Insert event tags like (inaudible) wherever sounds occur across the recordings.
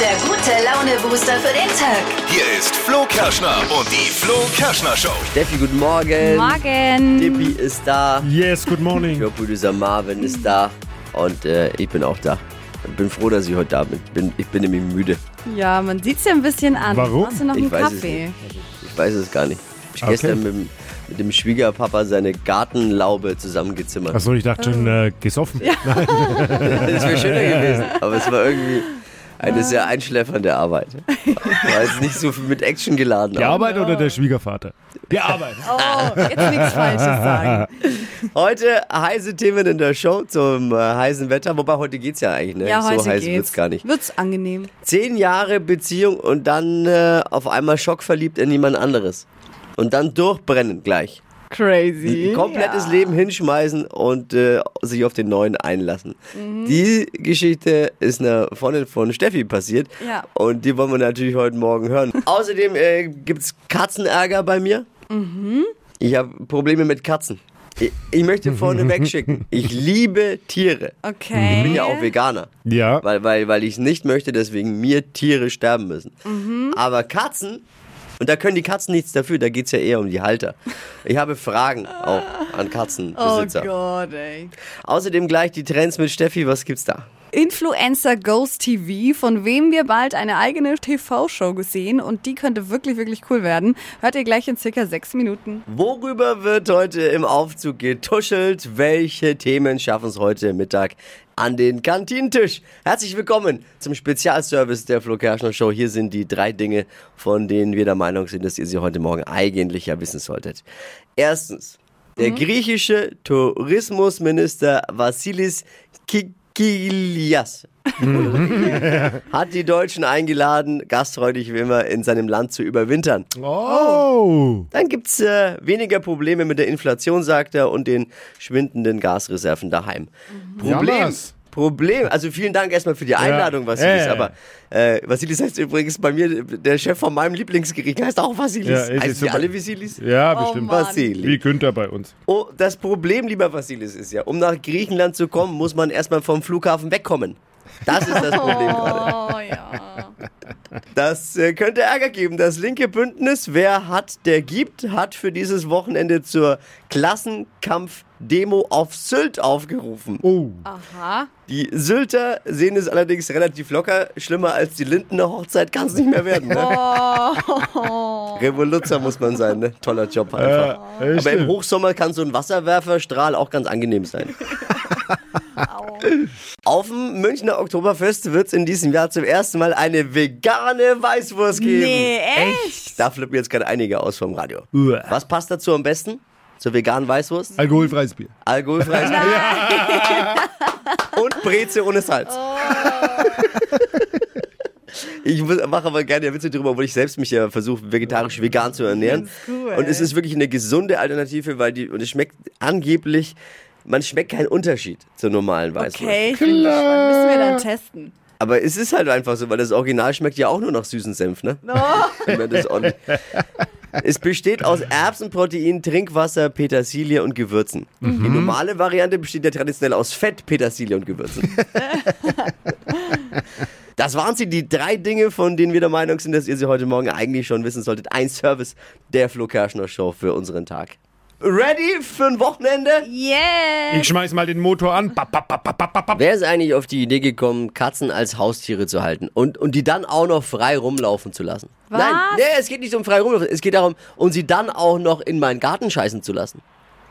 der gute Laune-Booster für den Tag. Hier ist Flo Kerschner und die Flo Kerschner Show. Steffi, guten Morgen. Morgen. Dippi ist da. Yes, good morning. Producer Marvin ist da. Und äh, ich bin auch da. Ich bin froh, dass ich heute da bin. bin ich bin nämlich müde. Ja, man sieht es ja ein bisschen an. Warum? Hast du noch Ich einen weiß es Kaffee? nicht. Ich weiß es gar nicht. Ich Okay. gestern mit, dem- mit dem Schwiegerpapa seine Gartenlaube zusammengezimmert. Achso, ich dachte schon äh, gesoffen. Nein. (laughs) Das wäre schöner gewesen. Aber es war irgendwie eine sehr einschläfernde Arbeit. (laughs) War jetzt nicht so viel mit Action geladen. Die Arbeit oder der Schwiegervater? Die (laughs) Arbeit. Oh, jetzt nichts Falsches sagen. (laughs) Heute heiße Themen in der Show zum äh, heißen Wetter. Wobei heute geht's ja eigentlich. Ne? Ja, heute so heiß geht's. wird's gar nicht. Wird's angenehm. Zehn Jahre Beziehung und dann äh, auf einmal schockverliebt in jemand anderes. Und dann durchbrennen gleich. Crazy. Komplettes Leben hinschmeißen und äh, sich auf den neuen einlassen. Mhm. Die Geschichte ist einer Freundin von Steffi passiert. Ja. Und die wollen wir natürlich heute Morgen hören. (laughs) Außerdem äh, gibt's Katzenärger bei mir. Mhm. Ich habe Probleme mit Katzen. Ich, ich möchte (laughs) vorne wegschicken. Ich liebe Tiere. Okay. Ich bin ja auch Veganer. Ja. Weil, weil, weil ich es nicht möchte, deswegen mir Tiere sterben müssen. Mhm. Aber Katzen, und da können die Katzen nichts dafür, da geht es ja eher um die Halter. Ich habe Fragen auch an Oh Katzenbesitzer. Gott, ey. Außerdem gleich die Trends mit Steffi, was gibt's da? Influencer Ghost TV, von wem wir bald eine eigene TV-Show gesehen und die könnte wirklich, wirklich cool werden. Hört ihr gleich in circa sechs Minuten. Worüber wird heute im Aufzug getuschelt? Welche Themen schaffen es heute Mittag an den Kantinentisch? Herzlich willkommen zum Spezialservice der Flo Kerschner Show. Hier sind die drei Dinge, von denen wir der Meinung sind, dass ihr sie heute Morgen eigentlich ja wissen solltet. Erstens, der griechische Tourismusminister Vassilis Kikilias hat die Deutschen eingeladen, gastfreudig wie immer in seinem Land zu überwintern. Oh. Dann gibt's äh, weniger Probleme mit der Inflation, sagt er, und den schwindenden Gasreserven daheim. Problem. Jammers. Problem, also vielen Dank erstmal für die Einladung, Vasilis. Äh. Aber äh, Vasilis heißt übrigens bei mir, der Chef von meinem Lieblingsgericht heißt auch Vasilis. Ja, ist heißt die alle Vasilis? Ja, bestimmt. Mann. Vasili. Wie Günther bei uns. Oh, das Problem, lieber Vasilis, ist ja, um nach Griechenland zu kommen, muss man erstmal vom Flughafen wegkommen. Das ist das Problem gerade. Oh ja. Das äh, könnte Ärger geben. Das linke Bündnis, wer hat, der gibt, hat für dieses Wochenende zur Klassenkampf-Demo auf Sylt aufgerufen. Oh. Aha. Die Sylter sehen es allerdings relativ locker. Schlimmer als die Lindener Hochzeit kann es nicht mehr werden. Ne? Revoluzer muss man sein, ne? Toller Job einfach. Ja, Aber im. Hochsommer kann so ein Wasserwerferstrahl auch ganz angenehm sein. (laughs) (laughs) Auf dem Münchner Oktoberfest wird es in diesem Jahr zum ersten Mal eine vegane Weißwurst geben. Nee, echt? Da flippen jetzt gerade einige aus vom Radio. Uah. Was passt dazu am besten? Zur veganen Weißwurst? Alkoholfreies Bier. Alkoholfreies Bier. (laughs) Und Breze ohne Salz. Ich muss- mache aber gerne Witze drüber, obwohl ich selbst mich ja versuche, vegetarisch vegan zu ernähren. cool. Und es ist wirklich eine gesunde Alternative, weil die, und es schmeckt angeblich, man schmeckt keinen Unterschied zur normalen Weißwurst. Okay, ich bin gespannt. Müssen wir dann testen. Aber es ist halt einfach so, weil das Original schmeckt ja auch nur nach süßen Senf, ne? (laughs) Das ordentlich- es besteht aus Erbsenprotein, Trinkwasser, Petersilie und Gewürzen. Die normale Variante besteht ja traditionell aus Fett, Petersilie und Gewürzen. (laughs) Das waren sie, die drei Dinge, von denen wir der Meinung sind, dass ihr sie heute Morgen eigentlich schon wissen solltet. Ein Service der Flo Kerschner Show für unseren Tag. Ready für ein Wochenende? Yeah. Ich schmeiß mal den Motor an. Bap, bap, bap. Wer ist eigentlich auf die Idee gekommen, Katzen als Haustiere zu halten und, und die dann auch noch frei rumlaufen zu lassen? Was? Nein, nee, es geht nicht um frei rumlaufen, es geht darum, um sie dann auch noch in meinen Garten scheißen zu lassen.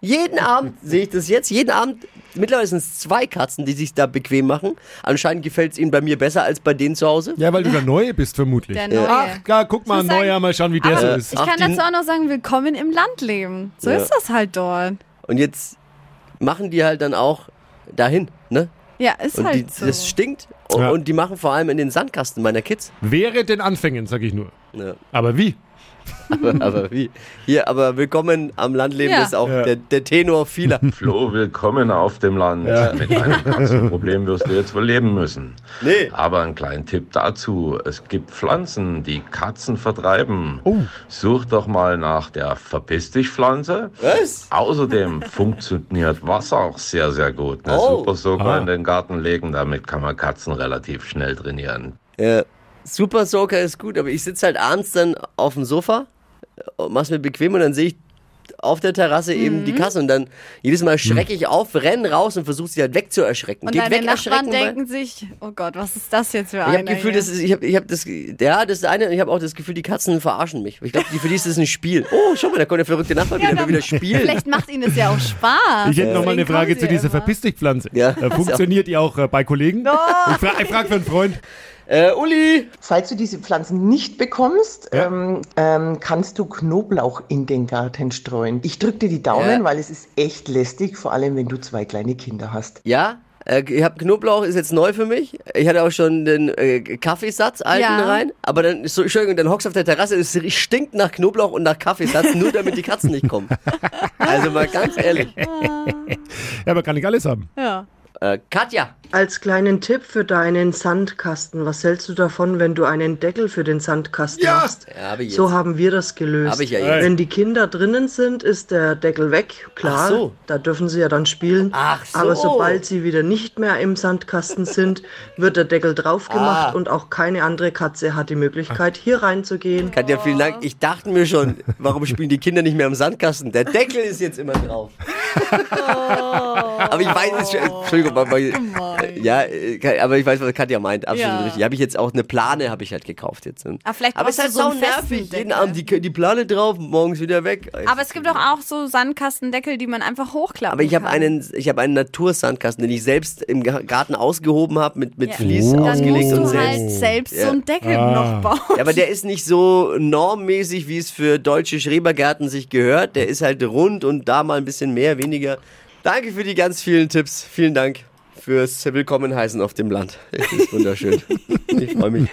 Jeden Abend sehe ich das jetzt, jeden Abend, mittlerweile sind es zwei Katzen, die sich da bequem machen. Anscheinend gefällt es ihnen bei mir besser als bei denen zu Hause. Ja, weil du der (laughs) Neue bist, vermutlich. Der Neue. Ach, ja, guck mal, sagen- Neuer, mal schauen, wie der so ist. ich kann dazu auch noch sagen, willkommen im Landleben. So Ja. ist das halt dort. Und jetzt machen die halt dann auch dahin, ne? Ja, ist Und halt die, so. das stinkt. Und, Ja. und die machen vor allem in den Sandkasten meiner Kids. Wäre den Anfängen, sag ich nur. Ja. Aber wie? Aber, aber wie? Hier, aber willkommen am Landleben Ja. ist auch Ja. der, der Tenor vieler. (laughs) Flo, willkommen auf dem Land. Ja. Mit einem Katzenproblem wirst du jetzt wohl leben müssen. Nee. Aber einen kleinen Tipp dazu. Es gibt Pflanzen, die Katzen vertreiben. Oh. Such doch mal nach der Verpiss dich Pflanze. Was? Außerdem (laughs) funktioniert Wasser auch sehr, sehr gut. Ne? Oh. Super Socker Ah. in den Garten legen, damit kann man Katzen relativ schnell trainieren. Ja. Super Soaker ist gut, aber ich sitze halt abends dann auf dem Sofa, äh, mach's mir bequem und dann sehe ich auf der Terrasse eben Mhm. die Kasse und dann jedes Mal schrecke ich auf, renn raus und versuche sie halt wegzuerschrecken. Und Geht deine weg, Nachbarn denken sich, oh Gott, was ist das jetzt für Ich einer habe Gefühl, hier? das ist, ich habe ich hab das, ja, das ist eine, ich habe auch das Gefühl, die Katzen verarschen mich. Ich glaube, für die ist das ein Spiel. Oh, schau mal, da kommt der verrückte Nachbar wieder, dann- wieder spielen. Vielleicht macht ihnen das ja auch Spaß. Ich hätte noch mal eine Frage zu dieser immer. Verpiss dich Pflanze. Ja. Äh, funktioniert die auch äh, bei Kollegen? Ich frage ich frag für einen Freund. Äh, Uli! Falls du diese Pflanzen nicht bekommst, Ja. ähm, ähm, kannst du Knoblauch in den Garten streuen. Ich drücke dir die Daumen, Ja. weil es ist echt lästig, vor allem wenn du zwei kleine Kinder hast. Ja, äh, ich habe Knoblauch, ist jetzt neu für mich. Ich hatte auch schon den äh, Kaffeesatz alten Ja. rein. Aber dann, ist so, Entschuldigung, dann hockst du auf der Terrasse, es stinkt nach Knoblauch und nach Kaffeesatz, nur damit die Katzen nicht kommen. (laughs) Also mal ganz ehrlich. Ja, aber kann ich alles haben. Ja. Äh, Katja! Als kleinen Tipp für deinen Sandkasten, was hältst du davon, wenn du einen Deckel für den Sandkasten Ja. machst? Ja, hab ich jetzt. So haben wir das gelöst. Hab ich ja jetzt. Wenn die Kinder drinnen sind, ist der Deckel weg, klar. Ach so. Da dürfen sie ja dann spielen. Ach so. Aber sobald sie wieder nicht mehr im Sandkasten sind, (laughs) wird der Deckel drauf gemacht Ah. und auch keine andere Katze hat die Möglichkeit, hier reinzugehen. Katja, vielen Dank. Ich dachte mir schon, warum spielen die Kinder nicht mehr im Sandkasten? Der Deckel ist jetzt immer drauf. (laughs) aber ich weiß es schon. Entschuldigung, aber, ja, äh, aber ich weiß, was Katja meint. Absolut Ja. richtig. Habe ich jetzt auch eine Plane, habe ich halt gekauft jetzt. Aber vielleicht aber es ist halt so nervig. Jeden. Abend die, die Plane drauf, morgens wieder weg. Aber es gibt doch auch so Sandkastendeckel, die man einfach hochklappen Aber ich habe kann. einen, ich habe einen Natursandkasten, den ich selbst im Ga- Garten ausgehoben habe, mit, mit Ja. Vlies Dann ausgelegt musst und du selbst. halt selbst Ja. so einen Deckel Ah. noch bauen. Ja, aber der ist nicht so normmäßig, wie es für deutsche Schrebergärten sich gehört. Der ist halt rund und da mal ein bisschen mehr, weniger. Danke für die ganz vielen Tipps. Vielen Dank fürs Willkommen heißen auf dem Land. Es ist wunderschön. (laughs) ich freue mich.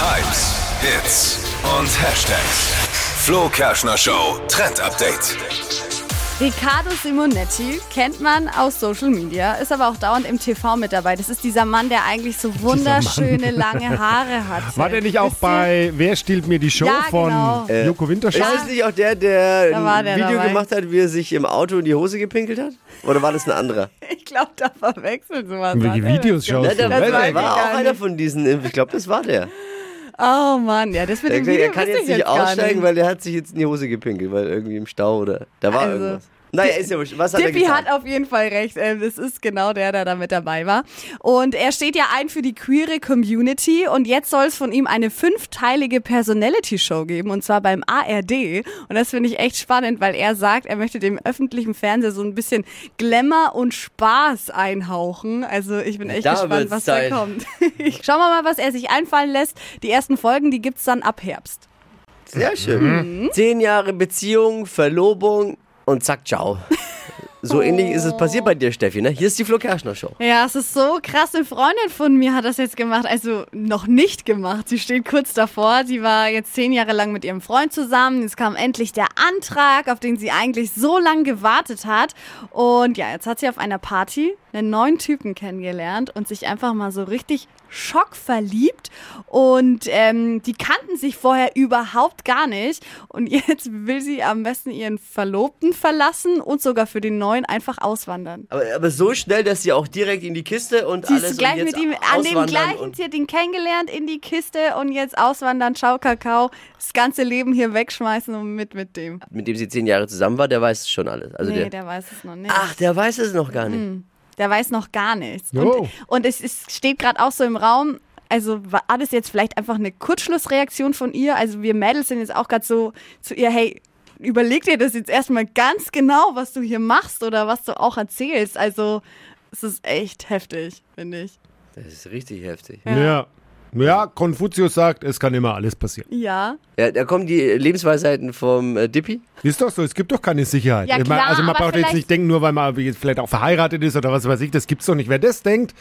Hypes, Hits und Hashtags. Flo Kerschner Show Trend Update. Riccardo Simonetti kennt man aus Social Media, ist aber auch dauernd im TV mit dabei. Das ist dieser Mann, der eigentlich so wunderschöne lange Haare (laughs) hat. War der nicht auch bei Wer stiehlt mir die Show Ja, von genau. Joko Winterscheid? Ist das nicht auch der, der Da ein der Video dabei. gemacht hat, wie er sich im Auto in die Hose gepinkelt hat? Oder war das ein anderer? (laughs) Ich glaube, da verwechselt sowas. Welche Videos Ja, schaust der du? war, war auch nicht. einer von diesen. Ich glaube, das war der. Oh Mann, ja, das mit Der, dem Video er kann jetzt ich nicht aussteigen, nicht. weil der hat sich jetzt in die Hose gepinkelt, weil irgendwie im Stau oder. Da war Also, irgendwas. Naja, ist ja wurscht. Was hat er Dippy getan? hat auf jeden Fall recht. Ähm, Das ist genau der, der da mit dabei war. Und er steht ja ein für die queere Community. Und jetzt soll es von ihm eine fünfteilige Personality-Show geben. Und zwar beim ARD. Und das finde ich echt spannend, weil er sagt, er möchte dem öffentlichen Fernseher so ein bisschen Glamour und Spaß einhauchen. Also ich bin echt Da gespannt, was Zeit. da kommt. (laughs) Schauen wir mal, was er sich einfallen lässt. Die ersten Folgen, die gibt's dann ab Herbst. Sehr schön. Mhm. Zehn Jahre Beziehung, Verlobung und zack, ciao. So (laughs) ähnlich ist es passiert bei dir, Steffi. Ne? Hier ist die Flo Kerschner Show. Ja, es ist so krass. Eine Freundin von mir hat das jetzt gemacht, also noch nicht gemacht. Sie steht kurz davor. Sie war jetzt zehn Jahre lang mit ihrem Freund zusammen. Jetzt kam endlich der Antrag, auf den sie eigentlich so lange gewartet hat. Und ja, jetzt hat sie auf einer Party einen neuen Typen kennengelernt und sich einfach mal so richtig schockverliebt. Und ähm, die kannten sich vorher überhaupt gar nicht. Und (laughs) jetzt will sie am besten ihren Verlobten verlassen und sogar für den neuen einfach auswandern. Aber, aber so schnell, dass sie auch direkt in die Kiste und Sie alles ist gleich mit ihm an dem gleichen, hat ihn kennengelernt in die Kiste und jetzt auswandern, ciao Kakao, das ganze Leben hier wegschmeißen und mit mit dem. Mit dem sie zehn Jahre zusammen war, der weiß schon alles. Also nee, der, der weiß es noch nicht. ach, der weiß es noch gar nicht. Der weiß noch gar nichts. Und, und es, es steht gerade auch so im Raum, also war das jetzt vielleicht einfach eine Kurzschlussreaktion von ihr? Also wir Mädels sind jetzt auch gerade so zu ihr, hey, überleg dir das jetzt erstmal ganz genau, was du hier machst oder was du auch erzählst. Also es ist echt heftig, finde ich. Das ist richtig heftig. Ja. ja. Konfuzius sagt, es kann immer alles passieren. Ja. Ja, da kommen die Lebensweisheiten vom äh, Dippy. Ist doch so, es gibt doch keine Sicherheit. Ja, klar, also man braucht jetzt nicht denken, nur weil man jetzt vielleicht auch verheiratet ist oder was weiß ich, das gibt's doch nicht. Wer das denkt,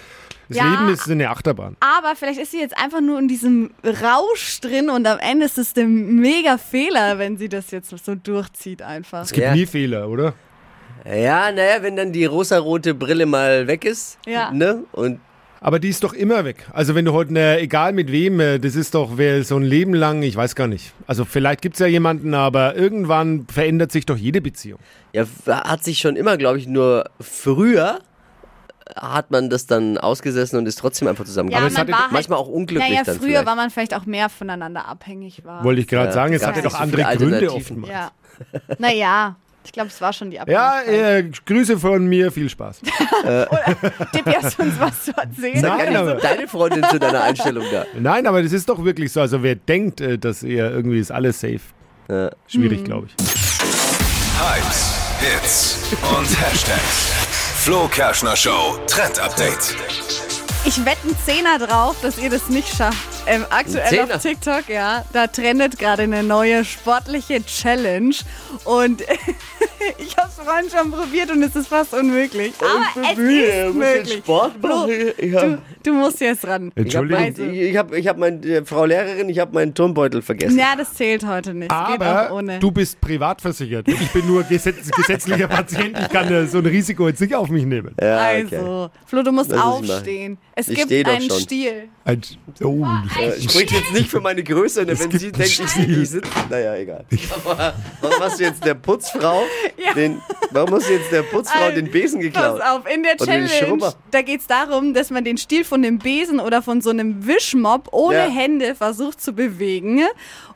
das Ja. Leben ist eine Achterbahn. Aber vielleicht ist sie jetzt einfach nur in diesem Rausch drin und am Ende ist es der mega Fehler, wenn sie das jetzt so durchzieht einfach. Es gibt Ja. nie Fehler, oder? Ja, naja, wenn dann die rosarote Brille mal weg ist. Ja. Ne? Und Aber die ist doch immer weg. Also wenn du heute, ne, egal mit wem, äh, das ist doch wer so ein Leben lang, ich weiß gar nicht. Also vielleicht gibt's ja jemanden, aber irgendwann verändert sich doch jede Beziehung. ja, hat sich schon immer, glaube ich, nur früher hat man das dann ausgesessen und ist trotzdem einfach zusammengekommen? Ja, es man hatte halt, manchmal auch unglücklich Naja, dann früher vielleicht. war man vielleicht auch mehr voneinander abhängig. War. Wollte ich gerade Ja, sagen, es hatte doch andere Gründe oftmals. Ja. Naja, ich glaube, es war schon die Ja, Abhängigkeit. äh, Grüße von mir, viel Spaß. (laughs) Tippi, hast du uns was zu erzählen? Nein, aber- deine Freundin zu deiner Einstellung da. Nein, aber das ist doch wirklich so. Also wer denkt, äh, dass er irgendwie ist alles safe, Ja. schwierig, glaube ich. Hypes, Hits und Hashtags. Flo Kerschner Show Trend Update. Ich wette einen Zehner drauf, dass ihr das nicht schafft. Ähm, aktuell auf TikTok, ja, da trendet gerade eine neue sportliche Challenge. Und (laughs) ich habe es vorhin schon probiert und es ist fast unmöglich. Aber es ist möglich. Flo, du, du musst jetzt ran. Entschuldigung. Also- Ich, ich habe, ich hab mein, äh, Frau Lehrerin, ich habe meinen Turmbeutel vergessen. Ja, das zählt heute nicht. Es geht auch Aber ohne. du bist privat versichert. Ich bin nur gesetz (laughs) gesetzlicher Patient. Ich kann äh, so ein Risiko jetzt nicht auf mich nehmen. Ja, okay. also, Flo, du musst Das aufstehen. Es Ich gibt einen schon. Stiel. Ein, oh, Äh, Spricht jetzt nicht für meine Größe, ne? wenn sie denkt, ich ich sitze. Naja, egal. Aber warum hast du jetzt der Putzfrau (laughs) den, warum hast du jetzt der Putzfrau den Besen geklaut? Pass auf, in der Challenge, da geht es darum, dass man den Stiel von dem Besen oder von so einem Wischmopp ohne Ja. Hände versucht zu bewegen.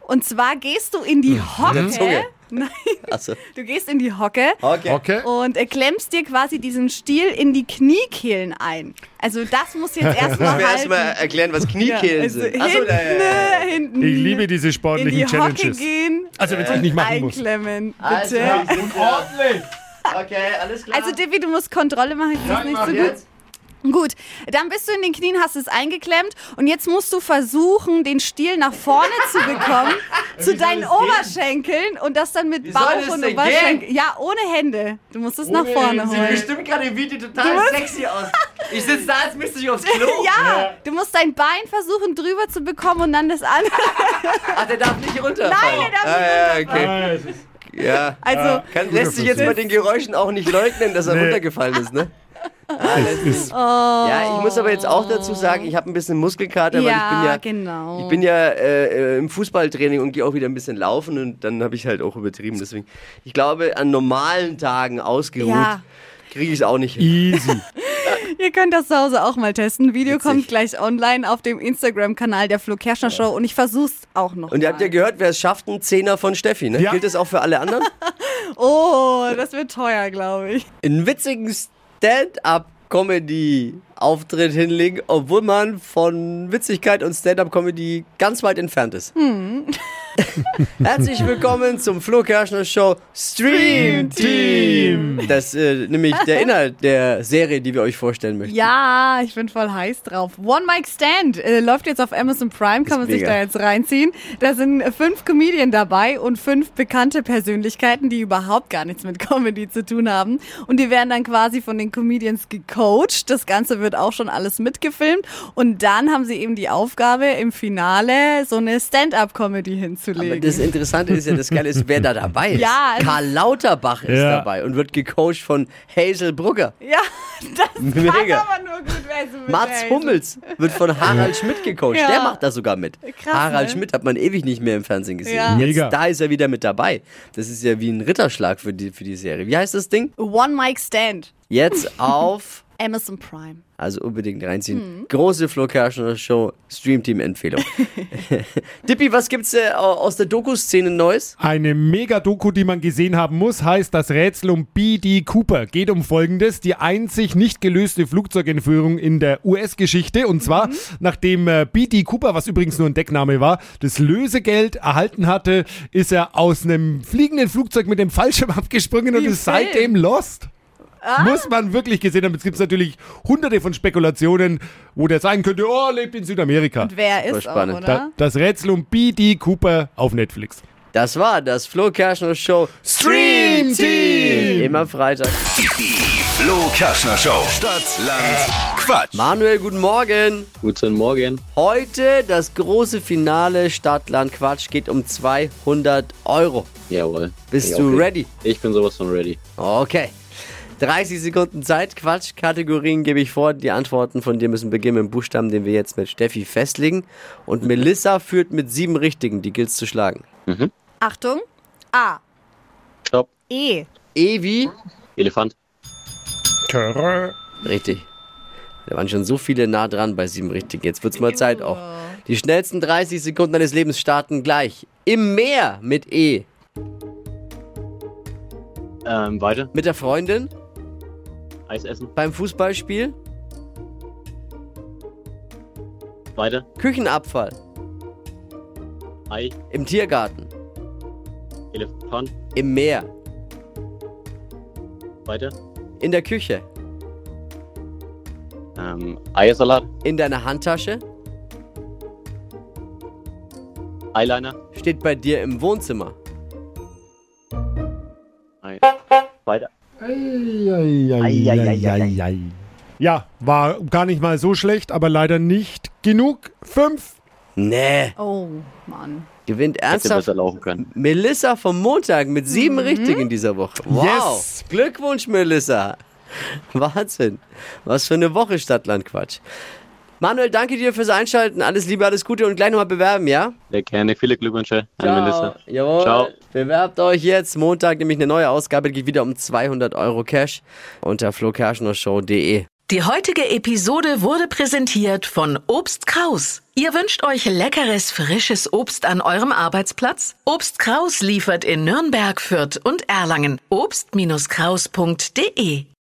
Und zwar gehst du in die Hocke. (laughs) Nein, Achso. du gehst in die Hocke Okay. okay. und äh, klemmst dir quasi diesen Stiel in die Kniekehlen ein. Also das muss jetzt (laughs) erstmal halten. erstmal erklären, was Kniekehlen Ja, also sind. hinten, Achso, da, ja, ja, hinten Ich liebe diese in die sportlichen Hocke Challenges. Äh, gehen Also wenn ich nicht machen muss. einklemmen, bitte. Also, ich da. Okay, alles klar. Also Divi, du musst Kontrolle machen. Das ist nicht mach so gut. jetzt. Gut, dann bist du in den Knien, hast es eingeklemmt und jetzt musst du versuchen, den Stiel nach vorne zu bekommen, (laughs) zu deinen Oberschenkeln und das dann mit soll Bauch und Oberschenkel. Ja, ohne Hände. Du musst es nach vorne Sieht holen. bestimmt gerade im Video total sexy aus. Ich sitze da, als müsste ich aufs Klo. (laughs) Ja, du musst dein Bein versuchen drüber zu bekommen und dann das andere. (laughs) Ach, der darf nicht runterfallen. Nein, der darf nicht ah, ja, okay. Ja. Also, Kann, lässt sich jetzt bei den Geräuschen auch nicht leugnen, dass er Nee. runtergefallen ist, ne? Lässt sich- Ja, ich muss aber jetzt auch dazu sagen, ich habe ein bisschen Muskelkater, weil ich bin ja, ja, genau. ich bin ja äh, äh, im Fußballtraining und gehe auch wieder ein bisschen laufen und dann habe ich halt auch übertrieben. Deswegen, ich glaube, an normalen Tagen ausgeruht Ja. kriege ich es auch nicht hin. Easy. (laughs) Ihr könnt das zu Hause auch mal testen. Video Witzig. kommt gleich online auf dem Instagram-Kanal der Flo Kerschner Show und ich versuch's auch noch. Und ihr mal. habt ja gehört, wer es schafft, ein Zehner von Steffi. Ne? Ja. Gilt das auch für alle anderen? (laughs) Oh, das wird teuer, glaube ich. einen witzigen Stand-up Comedy. Stand-up-Comedy-Auftritt hinlegen, obwohl man von Witzigkeit und Stand-up-Comedy ganz weit entfernt ist. (laughs) Herzlich willkommen zum Flo Kerschner Show Stream Team. Das ist äh, nämlich der Inhalt der Serie, die wir euch vorstellen möchten. Ja, ich bin voll heiß drauf. One Mic Stand äh, läuft jetzt auf Amazon Prime, kann man sich mega. da jetzt reinziehen. Da sind fünf Comedien dabei und fünf bekannte Persönlichkeiten, die überhaupt gar nichts mit Comedy zu tun haben. Und die werden dann quasi von den Comedians gecoacht. Das Ganze wird auch schon alles mitgefilmt. Und dann haben sie eben die Aufgabe, im Finale so eine Stand-up-Comedy Aber hinzulegen. das Interessante ist ja, das Geile ist, wer da dabei (laughs) ist. Ja, Karl Lauterbach ist Ja. dabei und wird gecoacht von Hazel Brugger. ja, (laughs) das Mega. kann aber nur gut werden. Mats Hummels wird von Harald Schmidt gecoacht. Ja. Der macht da sogar mit. Krass, Harald ne? Schmidt hat man ewig nicht mehr im Fernsehen gesehen. Ja. Jetzt, Mega. da ist er wieder mit dabei. Das ist ja wie ein Ritterschlag für die, für die Serie. Wie heißt das Ding? One Mic Stand. Jetzt (laughs) auf, Amazon Prime. also unbedingt reinziehen. Hm. Große Flo Kerschner Show Streamteam-Empfehlung. (laughs) Dippi, was gibt's äh, aus der Doku-Szene Neues? Eine Mega-Doku, die man gesehen haben muss, heißt das Rätsel um B.D. Cooper. Geht um Folgendes. Die einzig nicht gelöste Flugzeugentführung in der US-Geschichte. Und zwar, nachdem äh, B.D. Cooper, was übrigens nur ein Deckname war, das Lösegeld erhalten hatte, ist er aus einem fliegenden Flugzeug mit dem Fallschirm (laughs) abgesprungen und Wie ist Film. seitdem lost. Muss man wirklich gesehen haben. Jetzt gibt es natürlich hunderte von Spekulationen, wo der sein könnte, oh, er lebt in Südamerika. Und wer ist auch, spannend. oder? Da, das Rätsel um B.D. Cooper auf Netflix. Das war das Flo Kerschner Show Stream-Team. Immer Freitag. Flo Kerschner Show. Stadt, Land, Quatsch. Manuel, guten Morgen. Guten Morgen. Heute das große Finale Stadtland Quatsch geht um 200 Euro. Jawohl. Bist Ja, du okay. ready? Ich bin sowas von ready. Okay. 30 Sekunden Zeit. Quatsch-Kategorien gebe ich vor. Die Antworten von dir müssen beginnen mit dem Buchstaben, den wir jetzt mit Steffi festlegen. Und Melissa führt mit sieben Richtigen. Die gilt's zu schlagen. Achtung. A. Stopp. E. Evi. Elefant. Richtig. Da waren schon so viele nah dran bei sieben Richtigen. Jetzt wird's mal Zeit auch. Die schnellsten 30 Sekunden deines Lebens starten gleich. Im Meer mit E. Ähm, weiter. Mit der Freundin. Eis essen. Beim Fußballspiel. Weiter. Küchenabfall. Ei. Im Tiergarten. Elefant. Im Meer. Weiter. In der Küche. Ähm, Eiersalat. In deiner Handtasche. Eyeliner. Steht bei dir im Wohnzimmer. Weiter. Ja, war gar nicht mal so schlecht, aber leider nicht genug. Fünf. Nee. Oh, Mann. Gewinnt Hätte ernsthaft. Melissa vom Montag mit sieben Richtigen dieser Woche. Wow. Yes. Glückwunsch, Melissa. Wahnsinn. Was für eine Woche Stadtland-Quatsch. Manuel, danke dir fürs Einschalten. Alles Liebe, alles Gute und gleich nochmal bewerben, ja? Sehr gerne. Viele Glückwünsche an Melissa. Jawohl. Ciao. Bewerbt euch jetzt. Montag nämlich eine neue Ausgabe. Geht wieder um 200 Euro Cash unter flokerschnershow.de. Die heutige Episode wurde präsentiert von Obst Kraus. Ihr wünscht euch leckeres, frisches Obst an eurem Arbeitsplatz? Obst Kraus liefert in Nürnberg, Fürth und Erlangen. Obst-Kraus.de